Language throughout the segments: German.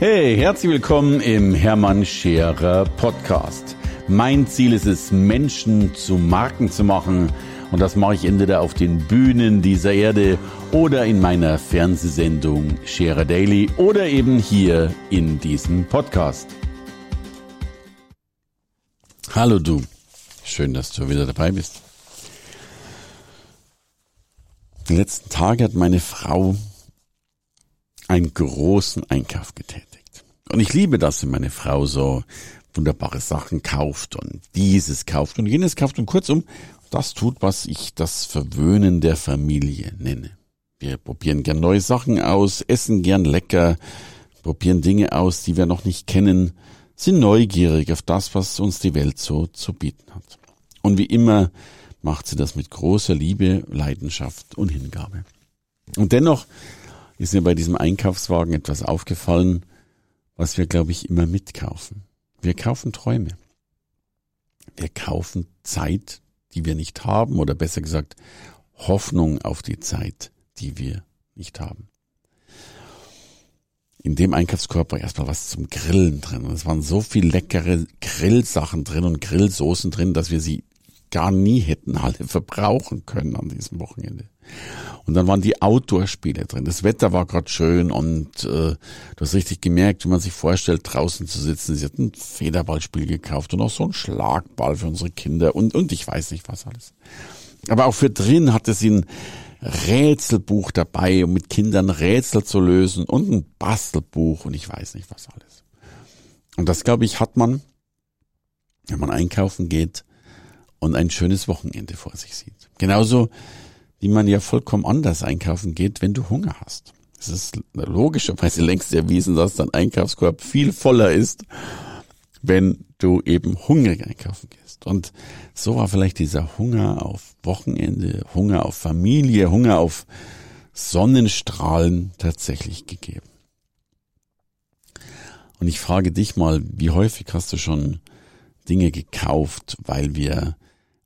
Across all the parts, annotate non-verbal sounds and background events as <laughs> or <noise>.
Hey, herzlich willkommen im Hermann Scherer Podcast. Mein Ziel ist es, Menschen zu Marken zu machen. Und das mache ich entweder auf den Bühnen dieser Erde oder in meiner Fernsehsendung Scherer Daily oder eben hier in diesem Podcast. Hallo du. Schön, dass du wieder dabei bist. Die letzten Tage hat meine Frau einen großen Einkauf getätigt. Und ich liebe das, wenn meine Frau so wunderbare Sachen kauft und dieses kauft und jenes kauft und kurzum das tut, was ich das Verwöhnen der Familie nenne. Wir probieren gern neue Sachen aus, essen gern lecker, probieren Dinge aus, die wir noch nicht kennen, sind neugierig auf das, was uns die Welt so zu bieten hat. Und wie immer macht sie das mit großer Liebe, Leidenschaft und Hingabe. Und dennoch ist mir bei diesem Einkaufswagen etwas aufgefallen, was wir, glaube ich, immer mitkaufen. Wir kaufen Träume. Wir kaufen Zeit, die wir nicht haben, oder besser gesagt, Hoffnung auf die Zeit, die wir nicht haben. In dem Einkaufskorb war erstmal was zum Grillen drin. Und es waren so viel leckere Grillsachen drin und Grillsoßen drin, dass wir sie gar nie hätten alle <laughs> verbrauchen können an diesem Wochenende. Und dann waren die Outdoor-Spiele drin. Das Wetter war gerade schön und äh, du hast richtig gemerkt, wie man sich vorstellt, draußen zu sitzen. Sie hatten ein Federballspiel gekauft und auch so ein Schlagball für unsere Kinder und, und ich weiß nicht was alles. Aber auch für drin hatte sie ein Rätselbuch dabei, um mit Kindern Rätsel zu lösen und ein Bastelbuch und ich weiß nicht was alles. Und das, glaube ich, hat man, wenn man einkaufen geht und ein schönes Wochenende vor sich sieht. Genauso wie man ja vollkommen anders einkaufen geht, wenn du Hunger hast. Es ist logischerweise längst erwiesen, dass dein Einkaufskorb viel voller ist, wenn du eben hungrig einkaufen gehst. Und so war vielleicht dieser Hunger auf Wochenende, Hunger auf Familie, Hunger auf Sonnenstrahlen tatsächlich gegeben. Und ich frage dich mal, wie häufig hast du schon Dinge gekauft, weil wir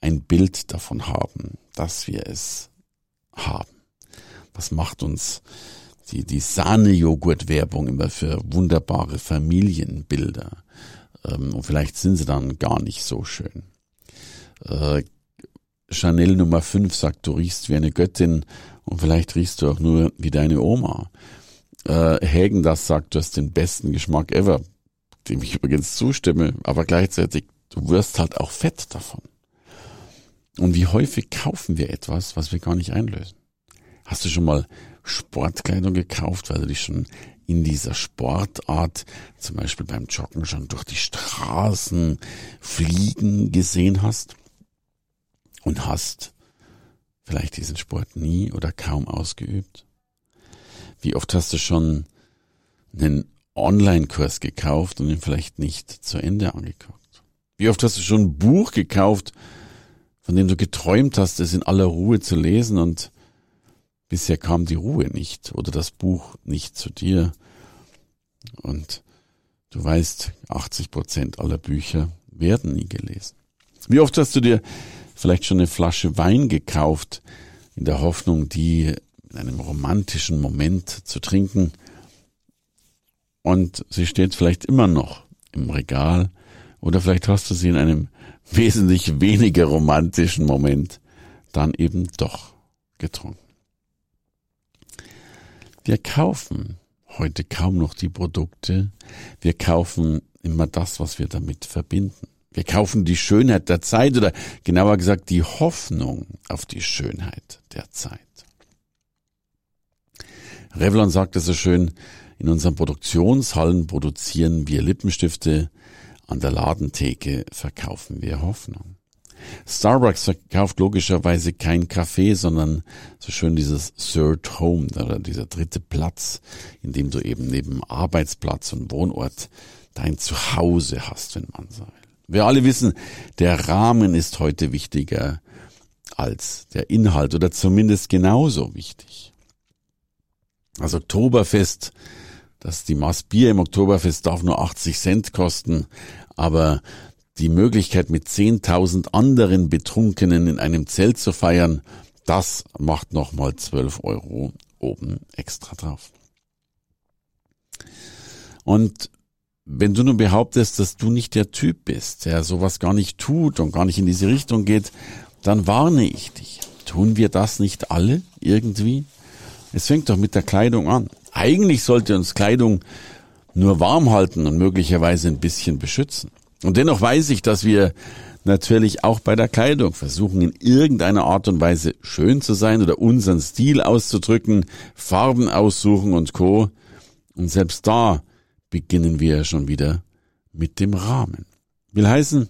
ein Bild davon haben, dass wir es haben. Was macht uns die, die Sahne-Joghurt-Werbung immer für wunderbare Familienbilder? Ähm, und vielleicht sind sie dann gar nicht so schön. Äh, Chanel Nummer 5 sagt, du riechst wie eine Göttin und vielleicht riechst du auch nur wie deine Oma. Äh, Hagen das sagt, du hast den besten Geschmack ever, dem ich übrigens zustimme, aber gleichzeitig, du wirst halt auch fett davon. Und wie häufig kaufen wir etwas, was wir gar nicht einlösen? Hast du schon mal Sportkleidung gekauft, weil du dich schon in dieser Sportart, zum Beispiel beim Joggen, schon durch die Straßen fliegen gesehen hast? Und hast vielleicht diesen Sport nie oder kaum ausgeübt? Wie oft hast du schon einen Online-Kurs gekauft und ihn vielleicht nicht zu Ende angeguckt? Wie oft hast du schon ein Buch gekauft von dem du geträumt hast, es in aller Ruhe zu lesen und bisher kam die Ruhe nicht oder das Buch nicht zu dir. Und du weißt, 80 Prozent aller Bücher werden nie gelesen. Wie oft hast du dir vielleicht schon eine Flasche Wein gekauft, in der Hoffnung, die in einem romantischen Moment zu trinken, und sie steht vielleicht immer noch im Regal, oder vielleicht hast du sie in einem <laughs> wesentlich weniger romantischen Moment dann eben doch getrunken. Wir kaufen heute kaum noch die Produkte, wir kaufen immer das, was wir damit verbinden. Wir kaufen die Schönheit der Zeit oder genauer gesagt die Hoffnung auf die Schönheit der Zeit. Revlon sagte so schön, in unseren Produktionshallen produzieren wir Lippenstifte, an der Ladentheke verkaufen wir Hoffnung. Starbucks verkauft logischerweise kein Kaffee, sondern so schön dieses Third Home oder dieser dritte Platz, in dem du eben neben Arbeitsplatz und Wohnort dein Zuhause hast, wenn man so will. Wir alle wissen, der Rahmen ist heute wichtiger als der Inhalt oder zumindest genauso wichtig. Das Oktoberfest dass die Maß Bier im Oktoberfest darf nur 80 Cent kosten, aber die Möglichkeit mit 10.000 anderen Betrunkenen in einem Zelt zu feiern, das macht nochmal 12 Euro oben extra drauf. Und wenn du nun behauptest, dass du nicht der Typ bist, der sowas gar nicht tut und gar nicht in diese Richtung geht, dann warne ich dich. Tun wir das nicht alle irgendwie? Es fängt doch mit der Kleidung an. Eigentlich sollte uns Kleidung nur warm halten und möglicherweise ein bisschen beschützen. Und dennoch weiß ich, dass wir natürlich auch bei der Kleidung versuchen, in irgendeiner Art und Weise schön zu sein oder unseren Stil auszudrücken, Farben aussuchen und Co. Und selbst da beginnen wir schon wieder mit dem Rahmen. Will heißen,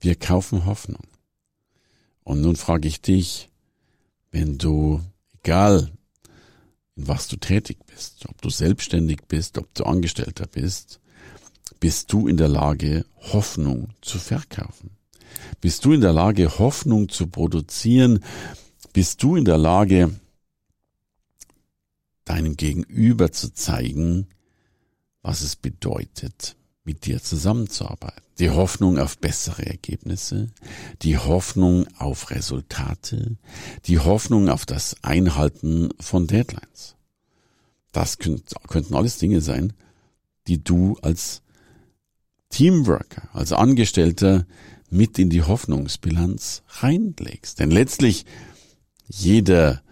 wir kaufen Hoffnung. Und nun frage ich dich, wenn du, egal in was du tätig bist, ob du selbstständig bist, ob du Angestellter bist, bist du in der Lage, Hoffnung zu verkaufen? Bist du in der Lage, Hoffnung zu produzieren? Bist du in der Lage, deinem Gegenüber zu zeigen, was es bedeutet, mit dir zusammenzuarbeiten. Die Hoffnung auf bessere Ergebnisse, die Hoffnung auf Resultate, die Hoffnung auf das Einhalten von Deadlines. Das könnten alles Dinge sein, die du als Teamworker, als Angestellter mit in die Hoffnungsbilanz reinlegst. Denn letztlich jeder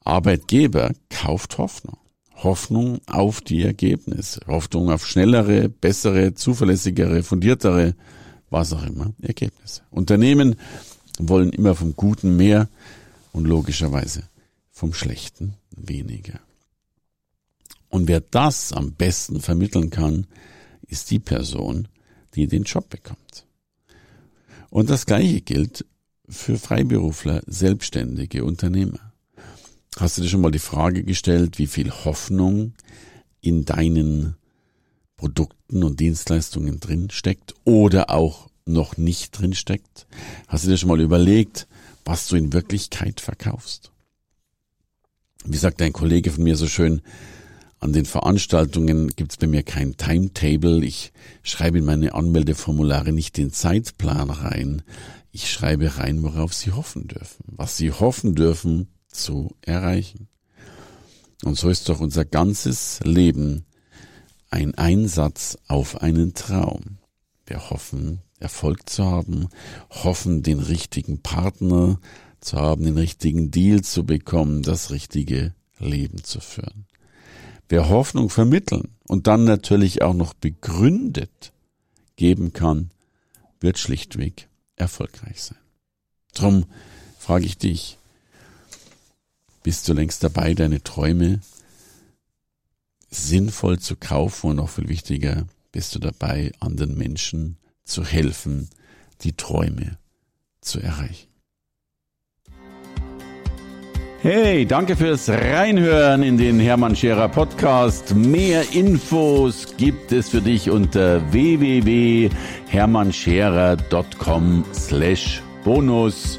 Arbeitgeber kauft Hoffnung. Hoffnung auf die Ergebnisse, Hoffnung auf schnellere, bessere, zuverlässigere, fundiertere, was auch immer, Ergebnisse. Unternehmen wollen immer vom Guten mehr und logischerweise vom Schlechten weniger. Und wer das am besten vermitteln kann, ist die Person, die den Job bekommt. Und das Gleiche gilt für Freiberufler, Selbstständige, Unternehmer. Hast du dir schon mal die Frage gestellt, wie viel Hoffnung in deinen Produkten und Dienstleistungen drin steckt oder auch noch nicht drin steckt? Hast du dir schon mal überlegt, was du in Wirklichkeit verkaufst? Wie sagt ein Kollege von mir so schön, an den Veranstaltungen gibt's bei mir kein Timetable. Ich schreibe in meine Anmeldeformulare nicht den Zeitplan rein. Ich schreibe rein, worauf Sie hoffen dürfen. Was Sie hoffen dürfen, zu erreichen. Und so ist doch unser ganzes Leben ein Einsatz auf einen Traum. Wir hoffen, Erfolg zu haben, hoffen, den richtigen Partner zu haben, den richtigen Deal zu bekommen, das richtige Leben zu führen. Wer Hoffnung vermitteln und dann natürlich auch noch begründet geben kann, wird schlichtweg erfolgreich sein. Drum frage ich dich, bist du längst dabei, deine Träume sinnvoll zu kaufen und noch viel wichtiger, bist du dabei, anderen Menschen zu helfen, die Träume zu erreichen. Hey, danke fürs Reinhören in den Hermann Scherer Podcast. Mehr Infos gibt es für dich unter www.hermannscherer.com slash bonus.